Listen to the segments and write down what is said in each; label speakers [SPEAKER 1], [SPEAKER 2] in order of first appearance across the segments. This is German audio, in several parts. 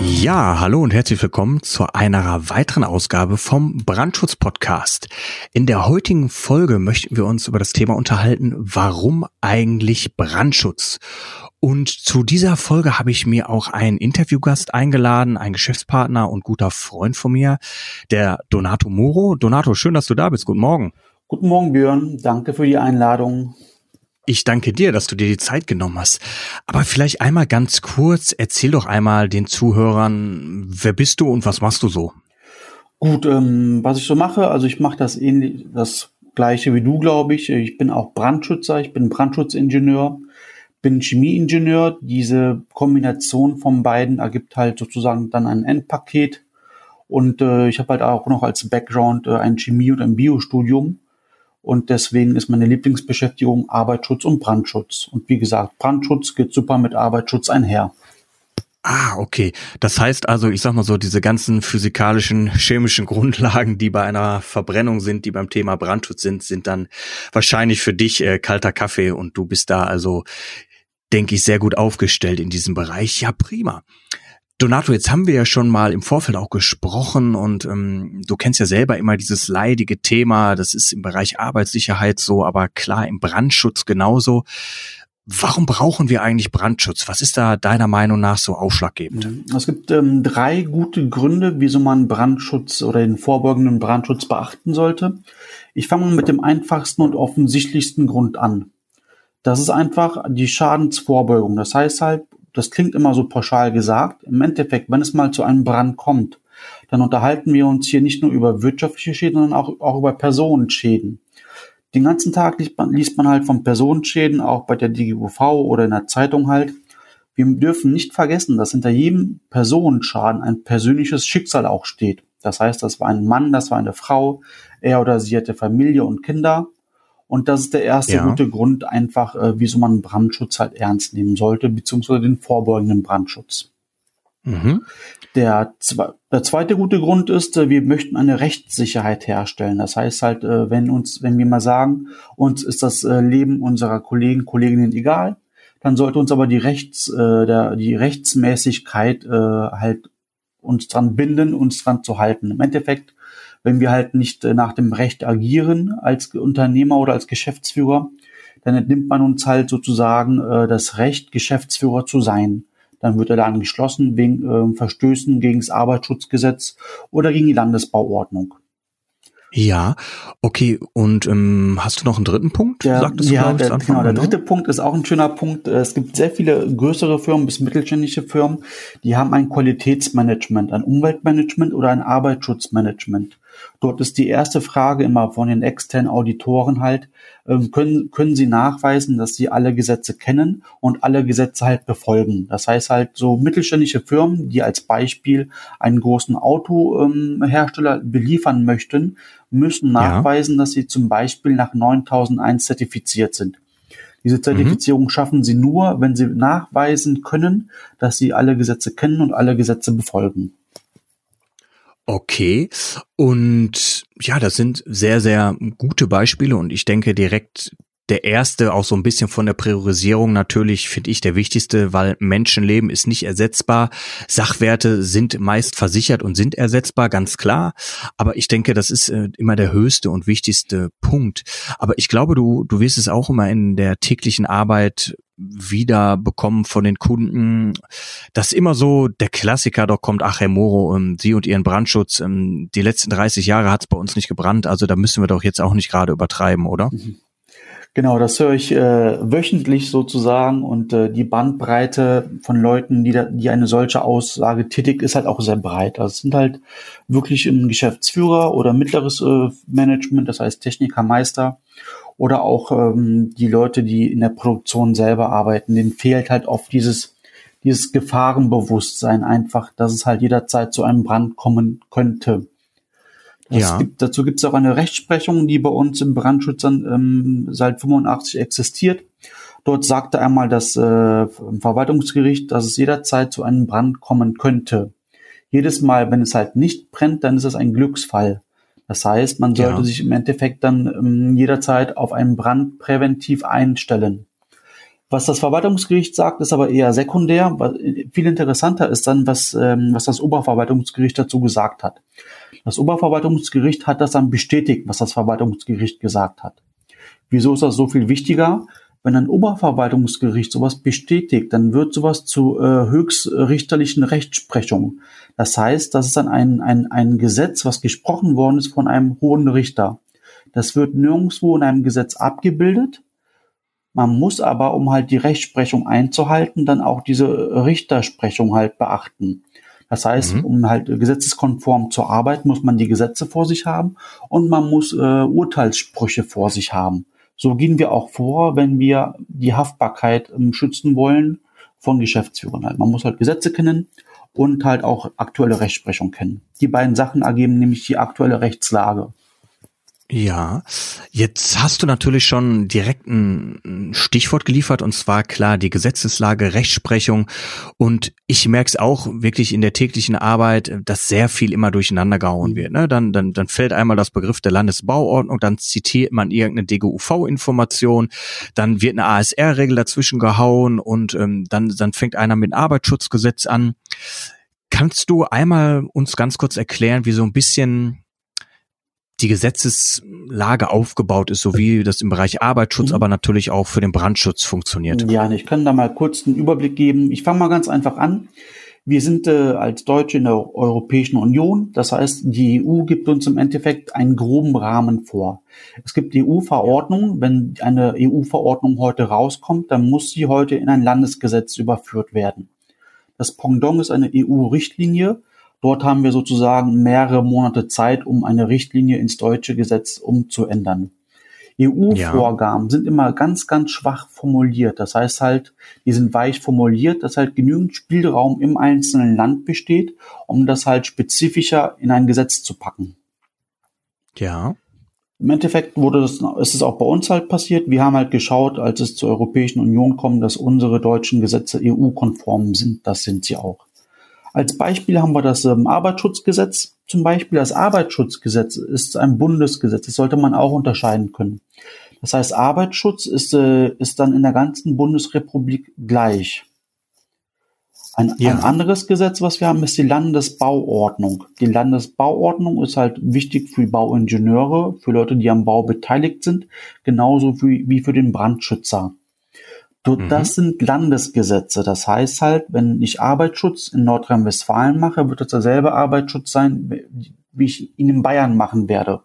[SPEAKER 1] Ja, hallo und herzlich willkommen zu einer weiteren Ausgabe vom Brandschutz-Podcast. In der heutigen Folge möchten wir uns über das Thema unterhalten, warum eigentlich Brandschutz? Und zu dieser Folge habe ich mir auch einen Interviewgast eingeladen, einen Geschäftspartner und guter Freund von mir, der Donato Moro. Donato, schön, dass du da bist. Guten Morgen.
[SPEAKER 2] Guten Morgen, Björn. Danke für die Einladung.
[SPEAKER 1] Ich danke dir, dass du dir die Zeit genommen hast. Aber vielleicht einmal ganz kurz, erzähl doch einmal den Zuhörern, wer bist du und was machst du so?
[SPEAKER 2] Gut, ähm, was ich so mache, also ich mache das ähnlich, das gleiche wie du, glaube ich. Ich bin auch Brandschützer, ich bin Brandschutziingenieur, bin Chemieingenieur. Diese Kombination von beiden ergibt halt sozusagen dann ein Endpaket. Und äh, ich habe halt auch noch als Background äh, ein Chemie- und ein Biostudium. Und deswegen ist meine Lieblingsbeschäftigung Arbeitsschutz und Brandschutz. Und wie gesagt, Brandschutz geht super mit Arbeitsschutz einher.
[SPEAKER 1] Ah, okay. Das heißt also, ich sag mal so, diese ganzen physikalischen, chemischen Grundlagen, die bei einer Verbrennung sind, die beim Thema Brandschutz sind, sind dann wahrscheinlich für dich äh, kalter Kaffee und du bist da also, denke ich, sehr gut aufgestellt in diesem Bereich. Ja, prima. Donato, jetzt haben wir ja schon mal im Vorfeld auch gesprochen und ähm, du kennst ja selber immer dieses leidige Thema, das ist im Bereich Arbeitssicherheit so, aber klar im Brandschutz genauso. Warum brauchen wir eigentlich Brandschutz? Was ist da deiner Meinung nach so ausschlaggebend?
[SPEAKER 2] Es gibt ähm, drei gute Gründe, wieso man Brandschutz oder den vorbeugenden Brandschutz beachten sollte. Ich fange mit dem einfachsten und offensichtlichsten Grund an. Das ist einfach die Schadensvorbeugung. Das heißt halt, das klingt immer so pauschal gesagt. Im Endeffekt, wenn es mal zu einem Brand kommt, dann unterhalten wir uns hier nicht nur über wirtschaftliche Schäden, sondern auch, auch über Personenschäden. Den ganzen Tag liest man, liest man halt von Personenschäden, auch bei der DGUV oder in der Zeitung halt. Wir dürfen nicht vergessen, dass hinter jedem Personenschaden ein persönliches Schicksal auch steht. Das heißt, das war ein Mann, das war eine Frau, er oder sie hatte Familie und Kinder. Und das ist der erste ja. gute Grund einfach, äh, wieso man Brandschutz halt ernst nehmen sollte, beziehungsweise den vorbeugenden Brandschutz. Mhm. Der, der zweite gute Grund ist, äh, wir möchten eine Rechtssicherheit herstellen. Das heißt halt, äh, wenn uns, wenn wir mal sagen, uns ist das äh, Leben unserer Kollegen, Kolleginnen egal, dann sollte uns aber die Rechts, äh, der, die Rechtsmäßigkeit äh, halt uns dran binden, uns dran zu halten. Im Endeffekt wenn wir halt nicht äh, nach dem Recht agieren als Unternehmer oder als Geschäftsführer, dann entnimmt man uns halt sozusagen äh, das Recht, Geschäftsführer zu sein. Dann wird er dann geschlossen wegen äh, Verstößen gegen das Arbeitsschutzgesetz oder gegen die Landesbauordnung.
[SPEAKER 1] Ja, okay. Und ähm, hast du noch einen dritten Punkt?
[SPEAKER 2] Der, Sagtest ja, du, der, genau, der ne? dritte Punkt ist auch ein schöner Punkt. Es gibt sehr viele größere Firmen bis mittelständische Firmen, die haben ein Qualitätsmanagement, ein Umweltmanagement oder ein Arbeitsschutzmanagement. Dort ist die erste Frage immer von den externen Auditoren halt, ähm, können, können sie nachweisen, dass sie alle Gesetze kennen und alle Gesetze halt befolgen. Das heißt halt so mittelständische Firmen, die als Beispiel einen großen Autohersteller ähm, beliefern möchten, müssen nachweisen, ja. dass sie zum Beispiel nach 9001 zertifiziert sind. Diese Zertifizierung mhm. schaffen sie nur, wenn sie nachweisen können, dass sie alle Gesetze kennen und alle Gesetze befolgen.
[SPEAKER 1] Okay. Und ja, das sind sehr, sehr gute Beispiele und ich denke direkt der erste auch so ein bisschen von der Priorisierung natürlich finde ich der wichtigste, weil Menschenleben ist nicht ersetzbar. Sachwerte sind meist versichert und sind ersetzbar, ganz klar. Aber ich denke, das ist äh, immer der höchste und wichtigste Punkt. Aber ich glaube, du, du wirst es auch immer in der täglichen Arbeit wieder bekommen von den Kunden, dass immer so der Klassiker doch kommt, ach Herr Moro, ähm, Sie und Ihren Brandschutz, ähm, die letzten 30 Jahre hat es bei uns nicht gebrannt, also da müssen wir doch jetzt auch nicht gerade übertreiben, oder? Mhm.
[SPEAKER 2] Genau, das höre ich äh, wöchentlich sozusagen und äh, die Bandbreite von Leuten, die, da, die eine solche Aussage tätigt, ist halt auch sehr breit. Also es sind halt wirklich ein Geschäftsführer oder mittleres äh, Management, das heißt Techniker, Meister oder auch ähm, die Leute, die in der Produktion selber arbeiten, denen fehlt halt oft dieses, dieses Gefahrenbewusstsein einfach, dass es halt jederzeit zu einem Brand kommen könnte. Ja. Gibt, dazu gibt es auch eine Rechtsprechung, die bei uns im Brandschutz ähm, seit 85 existiert. Dort sagte einmal das äh, Verwaltungsgericht, dass es jederzeit zu einem Brand kommen könnte. Jedes Mal, wenn es halt nicht brennt, dann ist es ein Glücksfall. Das heißt, man sollte ja. sich im Endeffekt dann ähm, jederzeit auf einen Brand präventiv einstellen. Was das Verwaltungsgericht sagt, ist aber eher sekundär. Viel interessanter ist dann, was, ähm, was das Oberverwaltungsgericht dazu gesagt hat. Das Oberverwaltungsgericht hat das dann bestätigt, was das Verwaltungsgericht gesagt hat. Wieso ist das so viel wichtiger? Wenn ein Oberverwaltungsgericht sowas bestätigt, dann wird sowas zu äh, höchstrichterlichen Rechtsprechung. Das heißt, das ist dann ein, ein, ein Gesetz, was gesprochen worden ist von einem hohen Richter. Das wird nirgendwo in einem Gesetz abgebildet. Man muss aber, um halt die Rechtsprechung einzuhalten, dann auch diese Richtersprechung halt beachten. Das heißt, mhm. um halt gesetzeskonform zu arbeiten, muss man die Gesetze vor sich haben und man muss äh, Urteilssprüche vor sich haben. So gehen wir auch vor, wenn wir die Haftbarkeit ähm, schützen wollen von Geschäftsführern. Halt. Man muss halt Gesetze kennen und halt auch aktuelle Rechtsprechung kennen. Die beiden Sachen ergeben nämlich die aktuelle Rechtslage.
[SPEAKER 1] Ja, jetzt hast du natürlich schon direkt ein Stichwort geliefert und zwar klar die Gesetzeslage, Rechtsprechung und ich merke es auch wirklich in der täglichen Arbeit, dass sehr viel immer durcheinander gehauen wird. Ne? Dann, dann, dann fällt einmal das Begriff der Landesbauordnung, dann zitiert man irgendeine DGUV-Information, dann wird eine ASR-Regel dazwischen gehauen und ähm, dann, dann fängt einer mit dem Arbeitsschutzgesetz an. Kannst du einmal uns ganz kurz erklären, wie so ein bisschen die Gesetzeslage aufgebaut ist, so wie das im Bereich Arbeitsschutz, mhm. aber natürlich auch für den Brandschutz funktioniert.
[SPEAKER 2] Ja, ich kann da mal kurz einen Überblick geben. Ich fange mal ganz einfach an. Wir sind äh, als Deutsche in der Europäischen Union. Das heißt, die EU gibt uns im Endeffekt einen groben Rahmen vor. Es gibt EU-Verordnungen. Wenn eine EU-Verordnung heute rauskommt, dann muss sie heute in ein Landesgesetz überführt werden. Das Pendant ist eine EU-Richtlinie Dort haben wir sozusagen mehrere Monate Zeit, um eine Richtlinie ins deutsche Gesetz umzuändern. EU-Vorgaben ja. sind immer ganz, ganz schwach formuliert. Das heißt halt, die sind weich formuliert, dass halt genügend Spielraum im einzelnen Land besteht, um das halt spezifischer in ein Gesetz zu packen.
[SPEAKER 1] Ja.
[SPEAKER 2] Im Endeffekt wurde das, ist es auch bei uns halt passiert. Wir haben halt geschaut, als es zur Europäischen Union kommt, dass unsere deutschen Gesetze EU-konform sind. Das sind sie auch. Als Beispiel haben wir das ähm, Arbeitsschutzgesetz. Zum Beispiel das Arbeitsschutzgesetz ist ein Bundesgesetz. Das sollte man auch unterscheiden können. Das heißt, Arbeitsschutz ist, äh, ist dann in der ganzen Bundesrepublik gleich. Ein, ja. ein, anderes Gesetz, was wir haben, ist die Landesbauordnung. Die Landesbauordnung ist halt wichtig für Bauingenieure, für Leute, die am Bau beteiligt sind, genauso wie, wie für den Brandschützer. Mhm. Das sind Landesgesetze. Das heißt halt, wenn ich Arbeitsschutz in Nordrhein-Westfalen mache, wird das derselbe Arbeitsschutz sein, wie ich ihn in Bayern machen werde.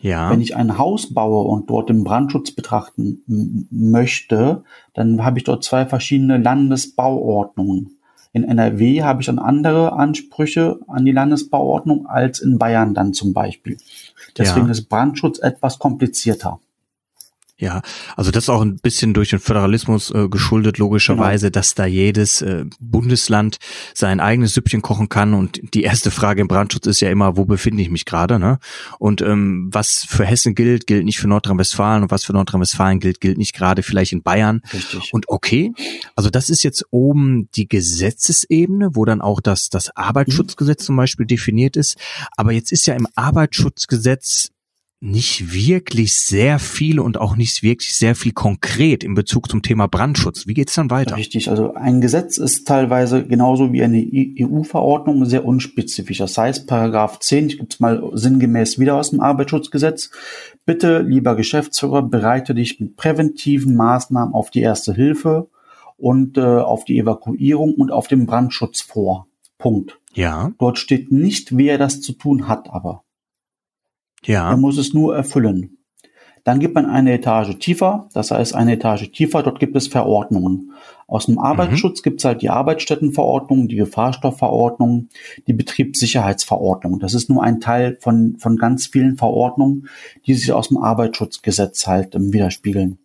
[SPEAKER 2] Ja. Wenn ich ein Haus baue und dort den Brandschutz betrachten möchte, dann habe ich dort zwei verschiedene Landesbauordnungen. In NRW habe ich dann andere Ansprüche an die Landesbauordnung als in Bayern dann zum Beispiel. Deswegen ja. ist Brandschutz etwas komplizierter.
[SPEAKER 1] Ja, also das ist auch ein bisschen durch den Föderalismus äh, geschuldet, logischerweise, genau. dass da jedes äh, Bundesland sein eigenes Süppchen kochen kann. Und die erste Frage im Brandschutz ist ja immer, wo befinde ich mich gerade? Ne? Und ähm, was für Hessen gilt, gilt nicht für Nordrhein-Westfalen und was für Nordrhein-Westfalen gilt, gilt nicht gerade vielleicht in Bayern. Richtig. Und okay, also das ist jetzt oben die Gesetzesebene, wo dann auch das, das Arbeitsschutzgesetz mhm. zum Beispiel definiert ist. Aber jetzt ist ja im Arbeitsschutzgesetz nicht wirklich sehr viel und auch nicht wirklich sehr viel konkret in Bezug zum Thema Brandschutz. Wie geht's dann weiter?
[SPEAKER 2] Richtig, also ein Gesetz ist teilweise genauso wie eine EU-Verordnung sehr unspezifisch. Das heißt, Paragraph 10, ich gebe es mal sinngemäß wieder aus dem Arbeitsschutzgesetz, bitte, lieber Geschäftsführer, bereite dich mit präventiven Maßnahmen auf die Erste Hilfe und äh, auf die Evakuierung und auf den Brandschutz vor. Punkt.
[SPEAKER 1] Ja.
[SPEAKER 2] Dort steht nicht, wer das zu tun hat, aber. Ja. Man muss es nur erfüllen. Dann gibt man eine Etage tiefer, das heißt eine Etage tiefer, dort gibt es Verordnungen. Aus dem. Arbeitsschutz mhm. gibt es halt die Arbeitsstättenverordnung, die Gefahrstoffverordnung, die Betriebssicherheitsverordnung. Das ist nur ein Teil von, von ganz vielen Verordnungen, die sich aus dem Arbeitsschutzgesetz halt ähm, widerspiegeln.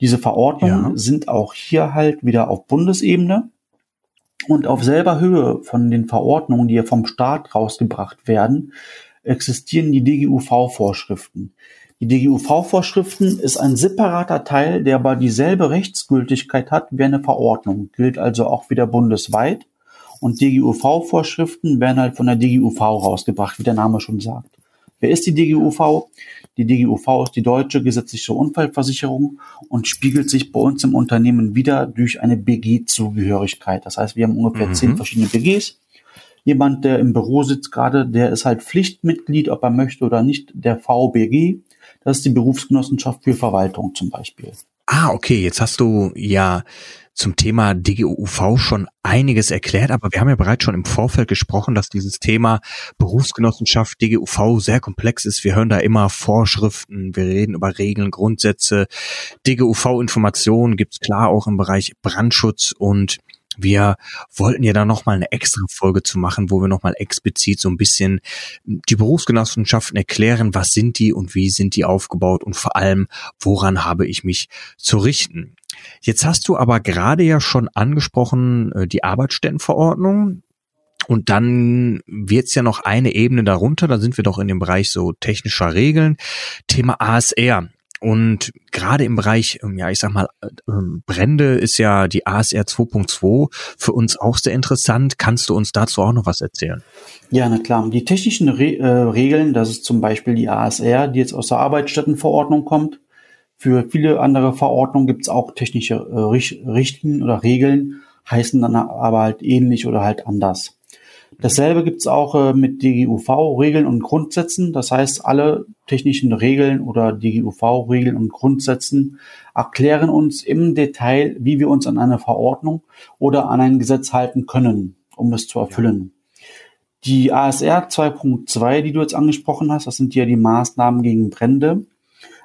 [SPEAKER 2] Diese Verordnungen ja. sind auch hier halt wieder auf Bundesebene und auf selber Höhe von den Verordnungen, die ja vom Staat rausgebracht werden, existieren die DGUV-Vorschriften. Die DGUV-Vorschriften ist ein separater Teil, der aber dieselbe Rechtsgültigkeit hat wie eine Verordnung, gilt also auch wieder bundesweit. Und DGUV-Vorschriften werden halt von der DGUV rausgebracht, wie der Name schon sagt. Wer ist die DGUV? Die DGUV ist die deutsche gesetzliche Unfallversicherung und spiegelt sich bei uns im Unternehmen wieder durch eine BG-Zugehörigkeit. Das heißt, wir haben ungefähr mhm. zehn verschiedene BGs. Jemand, der im Büro sitzt gerade, der ist halt Pflichtmitglied, ob er möchte oder nicht, der VBG. Das ist die Berufsgenossenschaft für Verwaltung zum Beispiel.
[SPEAKER 1] Ah, okay. Jetzt hast du ja zum Thema DGUV schon einiges erklärt, aber wir haben ja bereits schon im Vorfeld gesprochen, dass dieses Thema Berufsgenossenschaft DGUV sehr komplex ist. Wir hören da immer Vorschriften, wir reden über Regeln, Grundsätze. DGUV-Informationen gibt's klar auch im Bereich Brandschutz und wir wollten ja da nochmal eine extra Folge zu machen, wo wir nochmal explizit so ein bisschen die Berufsgenossenschaften erklären, was sind die und wie sind die aufgebaut und vor allem, woran habe ich mich zu richten. Jetzt hast du aber gerade ja schon angesprochen, äh, die Arbeitsstättenverordnung. Und dann wird's ja noch eine Ebene darunter, da sind wir doch in dem Bereich so technischer Regeln. Thema ASR. Und gerade im Bereich, ähm, ja, ich sag mal, äh, ähm, Brände ist ja die ASR 2.2 für uns auch sehr interessant. Kannst du uns dazu auch noch was erzählen?
[SPEAKER 2] Ja, na klar. Die technischen Re äh, Regeln, das ist zum Beispiel die ASR, die jetzt aus der Arbeitsstättenverordnung kommt. Für viele andere Verordnungen gibt es auch technische äh, Richtlinien oder Regeln, heißen dann aber halt ähnlich oder halt anders. Dasselbe gibt es auch äh, mit DGUV-Regeln und Grundsätzen. Das heißt, alle technischen Regeln oder DGUV-Regeln und Grundsätzen erklären uns im Detail, wie wir uns an eine Verordnung oder an ein Gesetz halten können, um es zu erfüllen. Ja. Die ASR 2.2, die du jetzt angesprochen hast, das sind ja die Maßnahmen gegen Brände.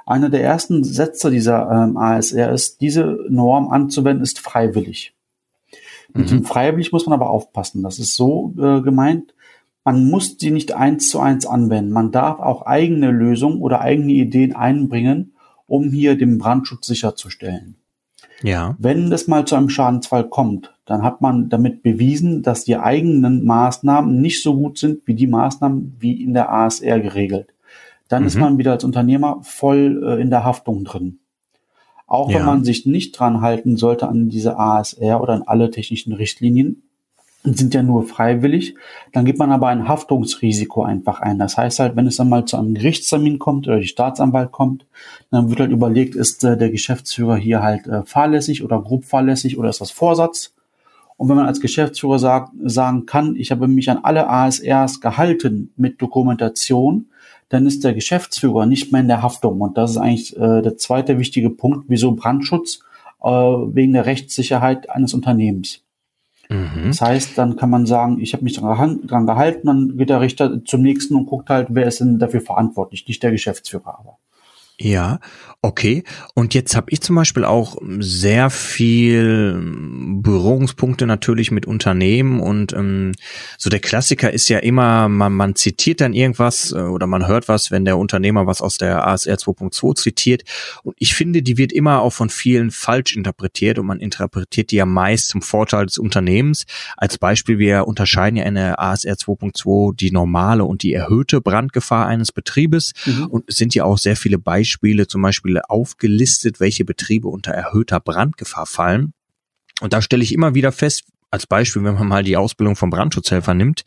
[SPEAKER 2] Einer der ersten Sätze dieser ähm, ASR ist, diese Norm anzuwenden ist freiwillig. Mit mhm. dem freiwillig muss man aber aufpassen. Das ist so äh, gemeint, man muss sie nicht eins zu eins anwenden. Man darf auch eigene Lösungen oder eigene Ideen einbringen, um hier den Brandschutz sicherzustellen. Ja. Wenn es mal zu einem Schadensfall kommt, dann hat man damit bewiesen, dass die eigenen Maßnahmen nicht so gut sind wie die Maßnahmen wie in der ASR geregelt. Dann mhm. ist man wieder als Unternehmer voll äh, in der Haftung drin. Auch ja. wenn man sich nicht dran halten sollte an diese ASR oder an alle technischen Richtlinien, sind ja nur freiwillig, dann gibt man aber ein Haftungsrisiko einfach ein. Das heißt halt, wenn es dann mal zu einem Gerichtstermin kommt oder die Staatsanwalt kommt, dann wird halt überlegt, ist äh, der Geschäftsführer hier halt äh, fahrlässig oder grob fahrlässig oder ist das Vorsatz? Und wenn man als Geschäftsführer sagt, sagen kann, ich habe mich an alle ASRs gehalten mit Dokumentation, dann ist der Geschäftsführer nicht mehr in der Haftung. Und das ist eigentlich äh, der zweite wichtige Punkt, wieso Brandschutz äh, wegen der Rechtssicherheit eines Unternehmens. Mhm. Das heißt, dann kann man sagen, ich habe mich dran, dran gehalten, dann geht der Richter zum nächsten und guckt halt, wer ist denn dafür verantwortlich, nicht der Geschäftsführer aber.
[SPEAKER 1] Ja, okay. Und jetzt habe ich zum Beispiel auch sehr viel Berührungspunkte natürlich mit Unternehmen und ähm, so der Klassiker ist ja immer, man, man zitiert dann irgendwas äh, oder man hört was, wenn der Unternehmer was aus der ASR 2.2 zitiert. Und ich finde, die wird immer auch von vielen falsch interpretiert und man interpretiert die ja meist zum Vorteil des Unternehmens. Als Beispiel, wir unterscheiden ja in der ASR 2.2 die normale und die erhöhte Brandgefahr eines Betriebes mhm. und es sind ja auch sehr viele Beispiele Beispiele zum Beispiel aufgelistet, welche Betriebe unter erhöhter Brandgefahr fallen. Und da stelle ich immer wieder fest, als Beispiel, wenn man mal die Ausbildung vom Brandschutzhelfer nimmt,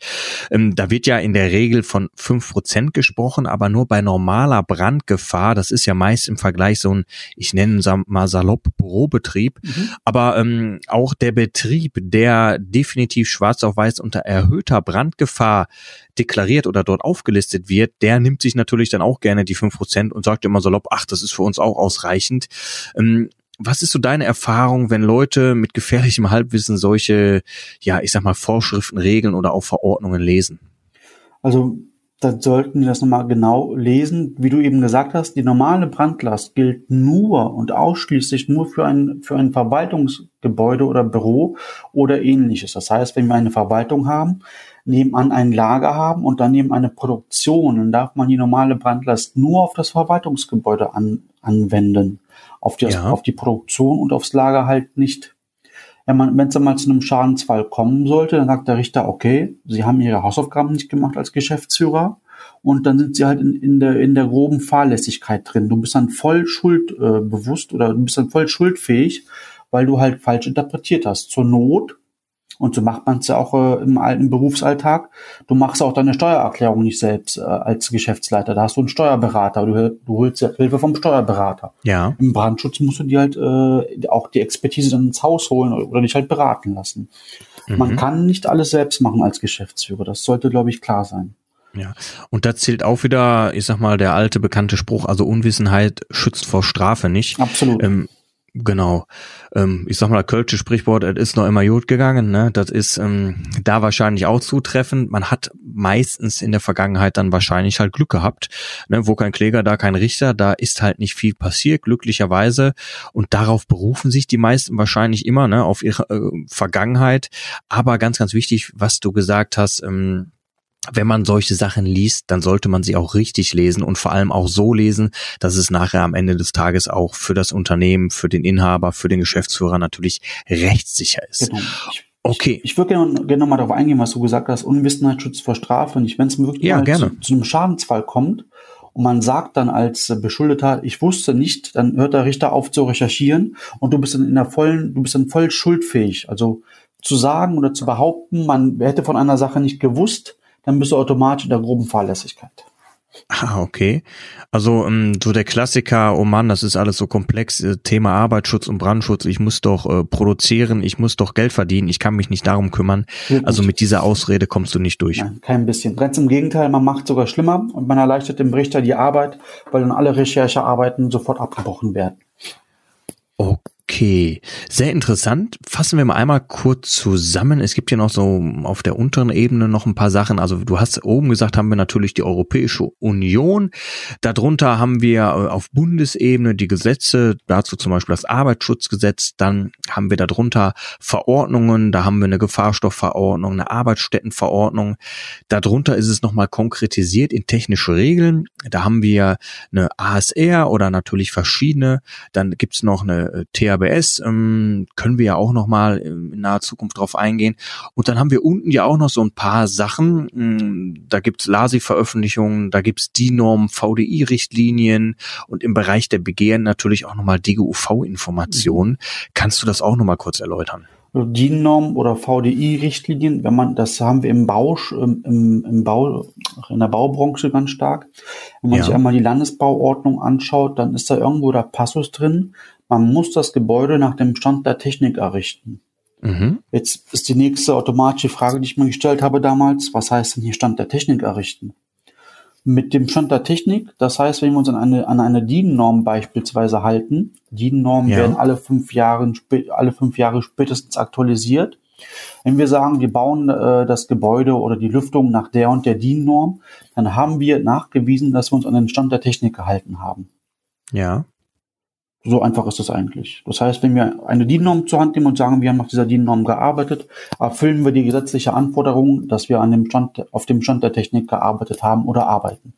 [SPEAKER 1] ähm, da wird ja in der Regel von fünf Prozent gesprochen, aber nur bei normaler Brandgefahr. Das ist ja meist im Vergleich so ein, ich nenne es mal salopp Bürobetrieb. Mhm. Aber ähm, auch der Betrieb, der definitiv schwarz auf weiß unter erhöhter Brandgefahr deklariert oder dort aufgelistet wird, der nimmt sich natürlich dann auch gerne die fünf Prozent und sagt immer salopp, ach, das ist für uns auch ausreichend. Ähm, was ist so deine Erfahrung, wenn Leute mit gefährlichem Halbwissen solche, ja, ich sag mal, Vorschriften, Regeln oder auch Verordnungen lesen?
[SPEAKER 2] Also, dann sollten wir das nochmal genau lesen. Wie du eben gesagt hast, die normale Brandlast gilt nur und ausschließlich nur für ein, für ein Verwaltungsgebäude oder Büro oder ähnliches. Das heißt, wenn wir eine Verwaltung haben, nebenan ein Lager haben und daneben eine Produktion, dann darf man die normale Brandlast nur auf das Verwaltungsgebäude an, anwenden auf die, ja. auf die Produktion und aufs Lager halt nicht. Wenn es dann mal zu einem Schadensfall kommen sollte, dann sagt der Richter, okay, Sie haben Ihre Hausaufgaben nicht gemacht als Geschäftsführer. und dann sind sie halt in, in, der, in der groben Fahrlässigkeit drin. Du bist dann voll schuldbewusst äh, oder du bist dann voll schuldfähig, weil du halt falsch interpretiert hast. Zur Not und so macht man es ja auch äh, im alten Berufsalltag. Du machst auch deine Steuererklärung nicht selbst äh, als Geschäftsleiter. Da hast du einen Steuerberater. Du, du holst ja Hilfe vom Steuerberater.
[SPEAKER 1] Ja.
[SPEAKER 2] Im Brandschutz musst du dir halt äh, auch die Expertise dann ins Haus holen oder dich halt beraten lassen. Mhm. Man kann nicht alles selbst machen als Geschäftsführer. Das sollte, glaube ich, klar sein.
[SPEAKER 1] Ja, und da zählt auch wieder, ich sag mal, der alte bekannte Spruch, also Unwissenheit schützt vor Strafe nicht.
[SPEAKER 2] Absolut.
[SPEAKER 1] Ähm, Genau. Ähm, ich sag mal, Kölsche Sprichwort, es ist noch immer gut gegangen. Ne? Das ist ähm, da wahrscheinlich auch zutreffend. Man hat meistens in der Vergangenheit dann wahrscheinlich halt Glück gehabt. Ne? Wo kein Kläger, da kein Richter. Da ist halt nicht viel passiert, glücklicherweise. Und darauf berufen sich die meisten wahrscheinlich immer, ne? auf ihre äh, Vergangenheit. Aber ganz, ganz wichtig, was du gesagt hast, ähm, wenn man solche Sachen liest, dann sollte man sie auch richtig lesen und vor allem auch so lesen, dass es nachher am Ende des Tages auch für das Unternehmen, für den Inhaber, für den Geschäftsführer natürlich rechtssicher ist. Genau.
[SPEAKER 2] Ich, okay. Ich, ich würde gerne, gerne mal darauf eingehen, was du gesagt hast, Unwissenheitsschutz vor Strafe. Und wenn es wirklich
[SPEAKER 1] ja, mal zu,
[SPEAKER 2] zu einem Schadensfall kommt und man sagt dann als Beschuldeter, ich wusste nicht, dann hört der Richter auf zu recherchieren und du bist dann in der vollen, du bist dann voll schuldfähig. Also zu sagen oder zu behaupten, man hätte von einer Sache nicht gewusst, dann bist du automatisch in der groben Fahrlässigkeit.
[SPEAKER 1] Ah, okay. Also ähm, so der Klassiker, oh Mann, das ist alles so komplex, äh, Thema Arbeitsschutz und Brandschutz, ich muss doch äh, produzieren, ich muss doch Geld verdienen, ich kann mich nicht darum kümmern. Wirklich. Also mit dieser Ausrede kommst du nicht durch.
[SPEAKER 2] Nein, kein bisschen. Ganz im Gegenteil, man macht sogar schlimmer und man erleichtert dem Richter die Arbeit, weil dann alle Recherchearbeiten sofort abgebrochen werden.
[SPEAKER 1] Okay. Okay, sehr interessant. Fassen wir mal einmal kurz zusammen. Es gibt hier noch so auf der unteren Ebene noch ein paar Sachen. Also du hast oben gesagt, haben wir natürlich die Europäische Union. Darunter haben wir äh, auf Bundesebene die Gesetze, dazu zum Beispiel das Arbeitsschutzgesetz. Dann haben wir darunter Verordnungen. Da haben wir eine Gefahrstoffverordnung, eine Arbeitsstättenverordnung. Darunter ist es nochmal konkretisiert in technische Regeln. Da haben wir eine ASR oder natürlich verschiedene. Dann gibt's noch eine äh, THB ABS, ähm, können wir ja auch nochmal in naher Zukunft drauf eingehen. Und dann haben wir unten ja auch noch so ein paar Sachen. Ähm, da gibt's LASI-Veröffentlichungen, da gibt's DIN-Norm, VDI-Richtlinien und im Bereich der Begehren natürlich auch nochmal DGUV-Informationen. Mhm. Kannst du das auch nochmal kurz erläutern?
[SPEAKER 2] DIN-Norm oder VDI-Richtlinien, wenn man, das haben wir im Bau, im, im Bau, in der Baubranche ganz stark. Wenn man ja. sich einmal die Landesbauordnung anschaut, dann ist da irgendwo der Passus drin, man muss das Gebäude nach dem Stand der Technik errichten. Mhm. Jetzt ist die nächste automatische Frage, die ich mir gestellt habe damals, was heißt denn hier Stand der Technik errichten? Mit dem Stand der Technik, das heißt, wenn wir uns an eine, an eine DIN-Norm beispielsweise halten, DIN-Normen ja. werden alle fünf Jahre, alle fünf Jahre spätestens aktualisiert. Wenn wir sagen, wir bauen äh, das Gebäude oder die Lüftung nach der und der DIN-Norm, dann haben wir nachgewiesen, dass wir uns an den Stand der Technik gehalten haben.
[SPEAKER 1] Ja.
[SPEAKER 2] So einfach ist es eigentlich. Das heißt, wenn wir eine DIN-Norm zur Hand nehmen und sagen, wir haben nach dieser DIN-Norm gearbeitet, erfüllen wir die gesetzliche Anforderung, dass wir an dem Stand, auf dem Stand der Technik gearbeitet haben oder arbeiten.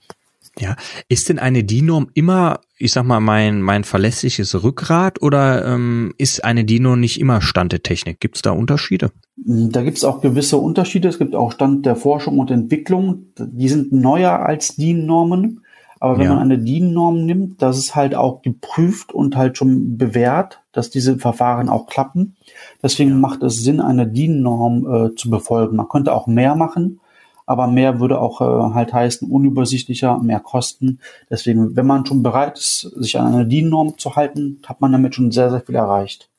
[SPEAKER 1] Ja, ist denn eine DIN-Norm immer, ich sag mal, mein, mein verlässliches Rückgrat oder ähm, ist eine DIN-Norm nicht immer Stand der Technik? Gibt es da Unterschiede?
[SPEAKER 2] Da gibt es auch gewisse Unterschiede. Es gibt auch Stand der Forschung und Entwicklung. Die sind neuer als DIN-Normen. Aber wenn ja. man eine DIN-Norm nimmt, das ist halt auch geprüft und halt schon bewährt, dass diese Verfahren auch klappen. Deswegen ja. macht es Sinn, eine DIN-Norm äh, zu befolgen. Man könnte auch mehr machen, aber mehr würde auch äh, halt heißen, unübersichtlicher, mehr Kosten. Deswegen, wenn man schon bereit ist, sich an eine DIN-Norm zu halten, hat man damit schon sehr, sehr viel erreicht.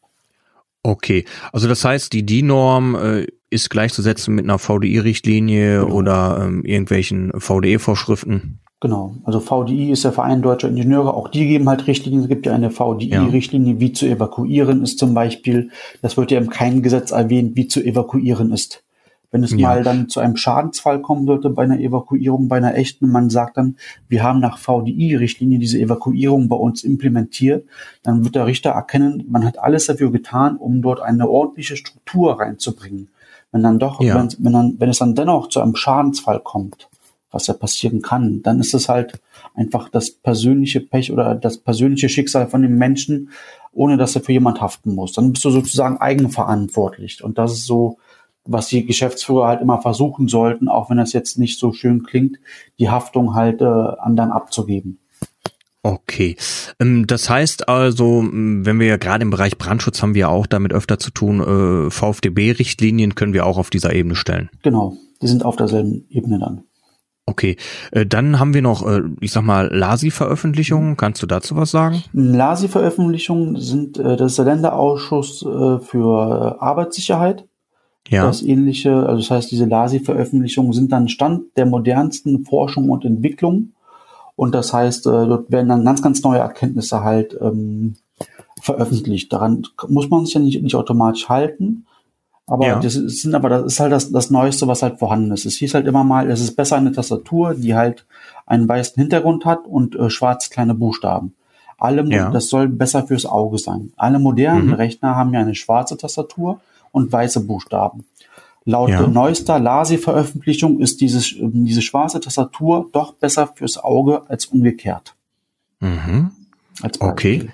[SPEAKER 1] Okay, also das heißt, die DIN-Norm äh, ist gleichzusetzen mit einer VDI-Richtlinie genau. oder ähm, irgendwelchen VDE-Vorschriften?
[SPEAKER 2] Genau. Also VDI ist der Verein Deutscher Ingenieure. Auch die geben halt Richtlinien. Es gibt ja eine VDI-Richtlinie, wie zu evakuieren ist zum Beispiel. Das wird ja im keinem Gesetz erwähnt, wie zu evakuieren ist. Wenn es ja. mal dann zu einem Schadensfall kommen sollte bei einer Evakuierung, bei einer echten, man sagt dann, wir haben nach VDI-Richtlinie diese Evakuierung bei uns implementiert, dann wird der Richter erkennen, man hat alles dafür getan, um dort eine ordentliche Struktur reinzubringen. Wenn dann doch, ja. wenn, wenn, dann, wenn es dann dennoch zu einem Schadensfall kommt, was ja passieren kann, dann ist es halt einfach das persönliche Pech oder das persönliche Schicksal von dem Menschen, ohne dass er für jemand haften muss. Dann bist du sozusagen eigenverantwortlich. Und das ist so was die Geschäftsführer halt immer versuchen sollten, auch wenn das jetzt nicht so schön klingt, die Haftung halt äh, anderen abzugeben.
[SPEAKER 1] Okay, ähm, das heißt also, wenn wir ja gerade im Bereich Brandschutz haben wir auch damit öfter zu tun, äh, VfDB-Richtlinien können wir auch auf dieser Ebene stellen.
[SPEAKER 2] Genau, die sind auf derselben Ebene dann.
[SPEAKER 1] Okay, äh, dann haben wir noch, äh, ich sag mal, LASI-Veröffentlichungen. Kannst du dazu was sagen?
[SPEAKER 2] LASI-Veröffentlichungen sind äh, das ist der Länderausschuss für Arbeitssicherheit. Ja. Das ähnliche, also das heißt, diese LASI-Veröffentlichungen sind dann Stand der modernsten Forschung und Entwicklung. Und das heißt, dort werden dann ganz, ganz neue Erkenntnisse halt ähm, veröffentlicht. Daran muss man sich ja nicht, nicht automatisch halten. Aber ja. das sind aber das ist halt das, das Neueste, was halt vorhanden ist. Es hieß halt immer mal, es ist besser eine Tastatur, die halt einen weißen Hintergrund hat und äh, schwarz kleine Buchstaben. Alle, ja. das soll besser fürs Auge sein. Alle modernen mhm. Rechner haben ja eine schwarze Tastatur und weiße Buchstaben. Laut ja. neuester LASI-Veröffentlichung ist dieses, diese schwarze Tastatur doch besser fürs Auge als umgekehrt.
[SPEAKER 1] Mhm. Als okay.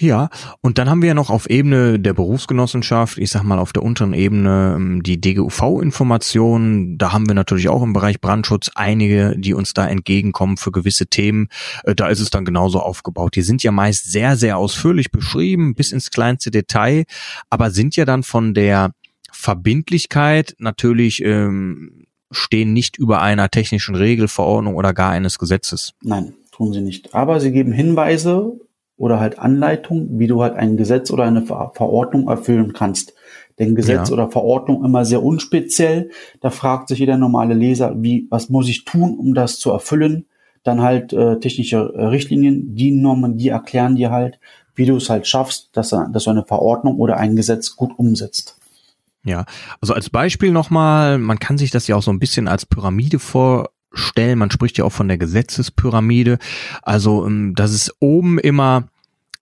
[SPEAKER 1] Ja, und dann haben wir ja noch auf Ebene der Berufsgenossenschaft, ich sag mal auf der unteren Ebene, ähm, die DGUV-Informationen. Da haben wir natürlich auch im Bereich Brandschutz einige, die uns da entgegenkommen für gewisse Themen. Äh, da ist es dann genauso aufgebaut. Die sind ja meist sehr, sehr ausführlich beschrieben, bis ins kleinste Detail, aber sind ja dann von der Verbindlichkeit natürlich ähm, stehen nicht über einer technischen Regelverordnung oder gar eines Gesetzes.
[SPEAKER 2] Nein, tun sie nicht. Aber sie geben Hinweise oder halt Anleitung, wie du halt ein Gesetz oder eine Verordnung erfüllen kannst. Denn Gesetz ja. oder Verordnung immer sehr unspeziell. Da fragt sich jeder normale Leser, wie, was muss ich tun, um das zu erfüllen? Dann halt äh, technische äh, Richtlinien, die Normen, die erklären dir halt, wie du es halt schaffst, dass, dass du eine Verordnung oder ein Gesetz gut umsetzt.
[SPEAKER 1] Ja, also als Beispiel nochmal, man kann sich das ja auch so ein bisschen als Pyramide vor, stellen. Man spricht ja auch von der Gesetzespyramide. Also, ähm, dass es oben immer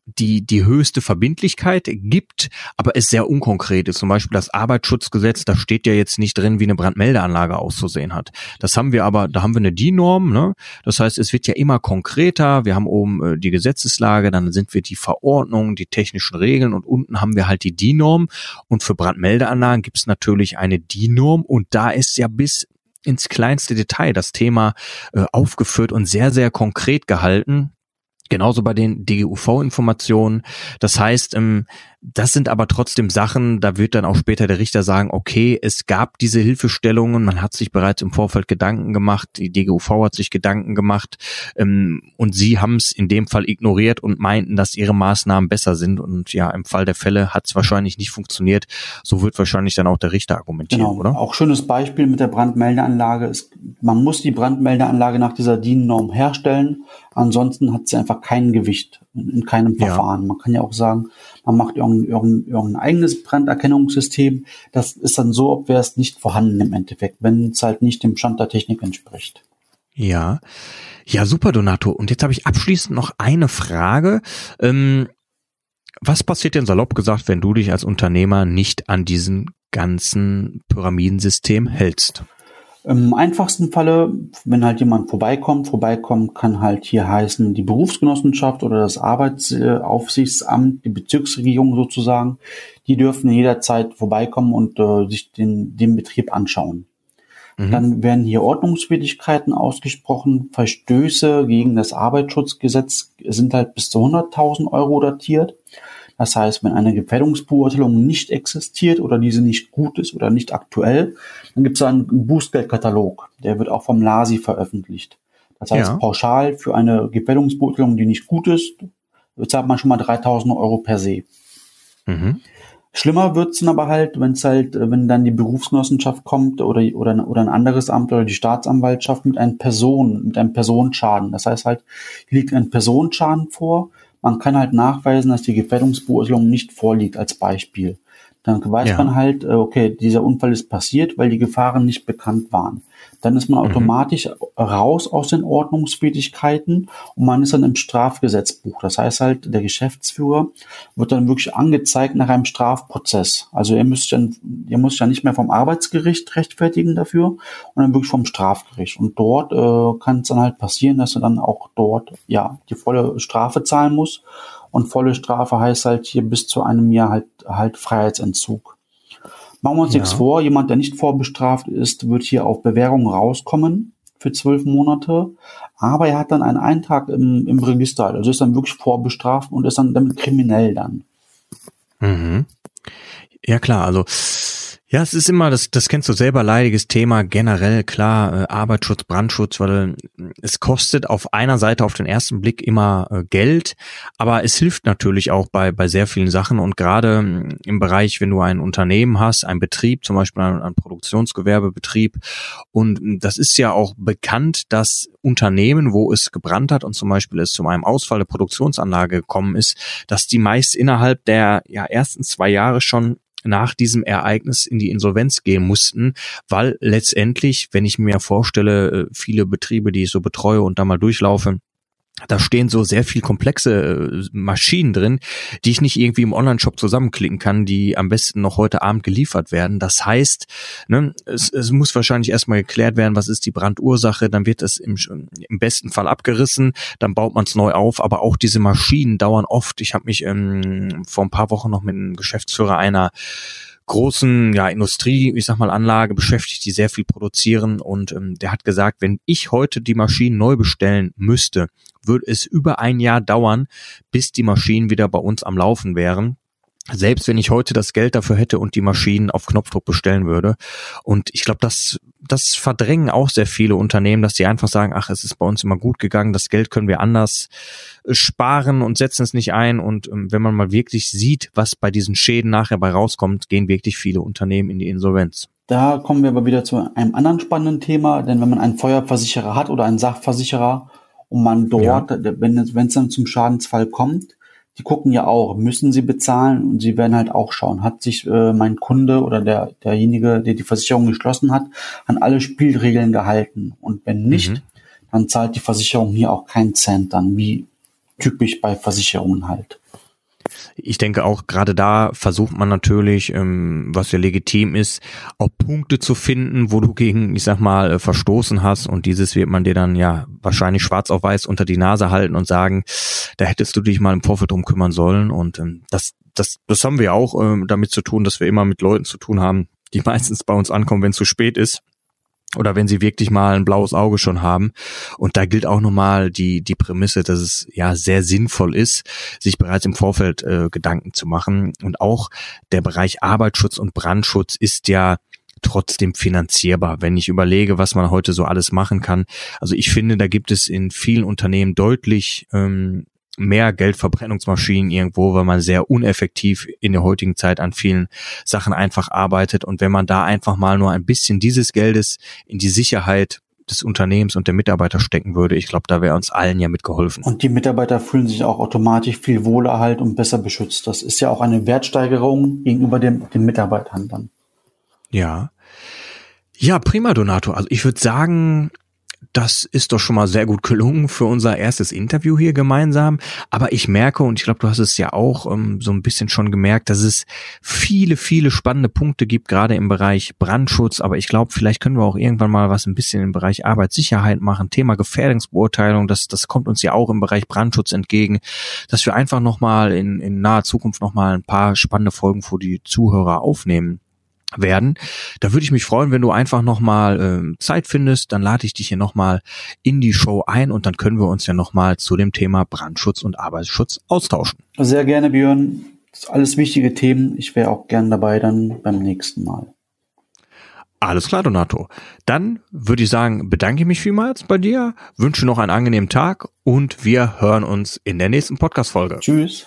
[SPEAKER 1] die, die höchste Verbindlichkeit gibt, aber es sehr unkonkret ist. Zum Beispiel das Arbeitsschutzgesetz, da steht ja jetzt nicht drin, wie eine Brandmeldeanlage auszusehen hat. Das haben wir aber, da haben wir eine DIN-Norm, ne? Das heißt, es wird ja immer konkreter. Wir haben oben äh, die Gesetzeslage, dann sind wir die Verordnung, die technischen Regeln und unten haben wir halt die DIN-Norm. Und für Brandmeldeanlagen gibt es natürlich eine DIN-Norm und da ist ja bis ins kleinste Detail das Thema äh, aufgeführt und sehr, sehr konkret gehalten. Genauso bei den DGUV-Informationen. Das heißt, ähm, das sind aber trotzdem Sachen, da wird dann auch später der Richter sagen, okay, es gab diese Hilfestellungen, man hat sich bereits im Vorfeld Gedanken gemacht, die DGUV hat sich Gedanken gemacht ähm, und sie haben es in dem Fall ignoriert und meinten, dass ihre Maßnahmen besser sind und ja, im Fall der Fälle hat es wahrscheinlich nicht funktioniert. So wird wahrscheinlich dann auch der Richter argumentieren, genau. oder?
[SPEAKER 2] Auch schönes Beispiel mit der Brandmeldeanlage ist, man muss die Brandmeldeanlage nach dieser DIN-Norm herstellen, ansonsten hat sie einfach kein Gewicht in keinem Verfahren. Ja. Man kann ja auch sagen, man macht irgendein, irgendein, irgendein eigenes Branderkennungssystem. Das ist dann so, ob wäre es nicht vorhanden im Endeffekt, wenn es halt nicht dem Stand der Technik entspricht.
[SPEAKER 1] Ja, ja, super, Donato. Und jetzt habe ich abschließend noch eine Frage. Ähm, was passiert denn salopp gesagt, wenn du dich als Unternehmer nicht an diesen ganzen Pyramidensystem hältst?
[SPEAKER 2] Im einfachsten Falle, wenn halt jemand vorbeikommt, vorbeikommen kann halt hier heißen die Berufsgenossenschaft oder das Arbeitsaufsichtsamt, die Bezirksregierung sozusagen, die dürfen jederzeit vorbeikommen und äh, sich den, den Betrieb anschauen. Mhm. Dann werden hier Ordnungswidrigkeiten ausgesprochen. Verstöße gegen das Arbeitsschutzgesetz sind halt bis zu 100.000 Euro datiert. Das heißt, wenn eine Gefährdungsbeurteilung nicht existiert oder diese nicht gut ist oder nicht aktuell, dann gibt es einen Bußgeldkatalog. Der wird auch vom LASI veröffentlicht. Das heißt, ja. pauschal für eine Gefährdungsbeurteilung, die nicht gut ist, bezahlt man schon mal 3000 Euro per se. Mhm. Schlimmer wird's dann aber halt, wenn es halt, wenn dann die Berufsgenossenschaft kommt oder, oder, oder ein anderes Amt oder die Staatsanwaltschaft mit einem Person, mit einem Personenschaden. Das heißt halt, hier liegt ein Personenschaden vor, man kann halt nachweisen, dass die Gefährdungsbeurteilung nicht vorliegt als Beispiel. Dann weiß ja. man halt, äh, okay, dieser Unfall ist passiert, weil die Gefahren nicht bekannt waren dann ist man mhm. automatisch raus aus den Ordnungswidrigkeiten und man ist dann im Strafgesetzbuch. Das heißt halt, der Geschäftsführer wird dann wirklich angezeigt nach einem Strafprozess. Also er müsste dann, er muss ja nicht mehr vom Arbeitsgericht rechtfertigen dafür und dann wirklich vom Strafgericht. Und dort äh, kann es dann halt passieren, dass er dann auch dort ja die volle Strafe zahlen muss. Und volle Strafe heißt halt hier bis zu einem Jahr halt, halt Freiheitsentzug. Machen wir uns ja. nichts vor, jemand, der nicht vorbestraft ist, wird hier auf Bewährung rauskommen für zwölf Monate, aber er hat dann einen Eintrag im, im Register, also ist dann wirklich vorbestraft und ist dann damit kriminell dann.
[SPEAKER 1] Mhm. Ja klar, also ja, es ist immer, das, das kennst du selber, leidiges Thema, generell klar, äh, Arbeitsschutz, Brandschutz, weil äh, es kostet auf einer Seite auf den ersten Blick immer äh, Geld, aber es hilft natürlich auch bei, bei sehr vielen Sachen und gerade äh, im Bereich, wenn du ein Unternehmen hast, ein Betrieb, zum Beispiel ein, ein Produktionsgewerbebetrieb und das ist ja auch bekannt, dass Unternehmen, wo es gebrannt hat und zum Beispiel es zu einem Ausfall der Produktionsanlage gekommen ist, dass die meist innerhalb der ja, ersten zwei Jahre schon nach diesem Ereignis in die Insolvenz gehen mussten, weil letztendlich, wenn ich mir vorstelle, äh, viele Betriebe, die ich so betreue und da mal durchlaufe, da stehen so sehr viel komplexe äh, Maschinen drin, die ich nicht irgendwie im Online-Shop zusammenklicken kann, die am besten noch heute Abend geliefert werden. Das heißt, ne, es, es muss wahrscheinlich erstmal geklärt werden, was ist die Brandursache, dann wird es im, im besten Fall abgerissen, dann baut man es neu auf, aber auch diese Maschinen dauern oft. Ich habe mich ähm, vor ein paar Wochen noch mit einem Geschäftsführer einer großen ja, Industrie, ich sag mal Anlage beschäftigt, die sehr viel produzieren und ähm, der hat gesagt, wenn ich heute die Maschinen neu bestellen müsste, würde es über ein Jahr dauern, bis die Maschinen wieder bei uns am Laufen wären selbst wenn ich heute das Geld dafür hätte und die Maschinen auf Knopfdruck bestellen würde. Und ich glaube, das, das verdrängen auch sehr viele Unternehmen, dass die einfach sagen, ach, es ist bei uns immer gut gegangen, das Geld können wir anders äh, sparen und setzen es nicht ein. Und ähm, wenn man mal wirklich sieht, was bei diesen Schäden nachher bei rauskommt, gehen wirklich viele Unternehmen in die Insolvenz.
[SPEAKER 2] Da kommen wir aber wieder zu einem anderen spannenden Thema, denn wenn man einen Feuerversicherer hat oder einen Sachversicherer und man dort, ja. wenn es dann zum Schadensfall kommt, die gucken ja auch, müssen sie bezahlen und sie werden halt auch schauen, hat sich äh, mein Kunde oder der, derjenige, der die Versicherung geschlossen hat, an alle Spielregeln gehalten. Und wenn nicht, mhm. dann zahlt die Versicherung hier auch keinen Cent dann, wie typisch bei Versicherungen halt
[SPEAKER 1] ich denke auch gerade da versucht man natürlich, ähm, was ja legitim ist, auch Punkte zu finden, wo du gegen, ich sag mal, äh, verstoßen hast. Und dieses wird man dir dann ja wahrscheinlich schwarz auf weiß unter die Nase halten und sagen, da hättest du dich mal im Vorfeld drum kümmern sollen. Und ähm, das, das, das haben wir auch ähm, damit zu tun, dass wir immer mit Leuten zu tun haben, die meistens bei uns ankommen, wenn es zu spät ist oder wenn sie wirklich mal ein blaues Auge schon haben. Und da gilt auch nochmal die, die Prämisse, dass es ja sehr sinnvoll ist, sich bereits im Vorfeld äh, Gedanken zu machen. Und auch der Bereich Arbeitsschutz und Brandschutz ist ja trotzdem finanzierbar, wenn ich überlege, was man heute so alles machen kann. Also ich finde, da gibt es in vielen Unternehmen deutlich ähm, mehr Geldverbrennungsmaschinen irgendwo, weil man sehr uneffektiv in der heutigen Zeit an vielen Sachen einfach arbeitet. Und wenn man da einfach mal nur ein bisschen dieses Geldes in die Sicherheit des Unternehmens und der Mitarbeiter stecken würde, ich glaube, da wäre uns allen ja mitgeholfen.
[SPEAKER 2] Und die Mitarbeiter fühlen sich auch automatisch viel wohler halt und besser beschützt. Das ist ja auch eine Wertsteigerung gegenüber dem, den Mitarbeitern dann.
[SPEAKER 1] Ja. Ja, prima, Donato. Also ich würde sagen, das ist doch schon mal sehr gut gelungen für unser erstes Interview hier gemeinsam. Aber ich merke, und ich glaube, du hast es ja auch ähm, so ein bisschen schon gemerkt, dass es viele, viele spannende Punkte gibt, gerade im Bereich Brandschutz. Aber ich glaube, vielleicht können wir auch irgendwann mal was ein bisschen im Bereich Arbeitssicherheit machen. Thema Gefährdungsbeurteilung, das, das kommt uns ja auch im Bereich Brandschutz entgegen, dass wir einfach nochmal in, in naher Zukunft nochmal ein paar spannende Folgen für die Zuhörer aufnehmen werden. Da würde ich mich freuen, wenn du einfach nochmal äh, Zeit findest, dann lade ich dich hier nochmal in die Show ein und dann können wir uns ja nochmal zu dem Thema Brandschutz und Arbeitsschutz austauschen.
[SPEAKER 2] Sehr gerne, Björn. Alles wichtige Themen. Ich wäre auch gern dabei dann beim nächsten Mal.
[SPEAKER 1] Alles klar, Donato. Dann würde ich sagen, bedanke ich mich vielmals bei dir, wünsche noch einen angenehmen Tag und wir hören uns in der nächsten Podcast-Folge.
[SPEAKER 2] Tschüss.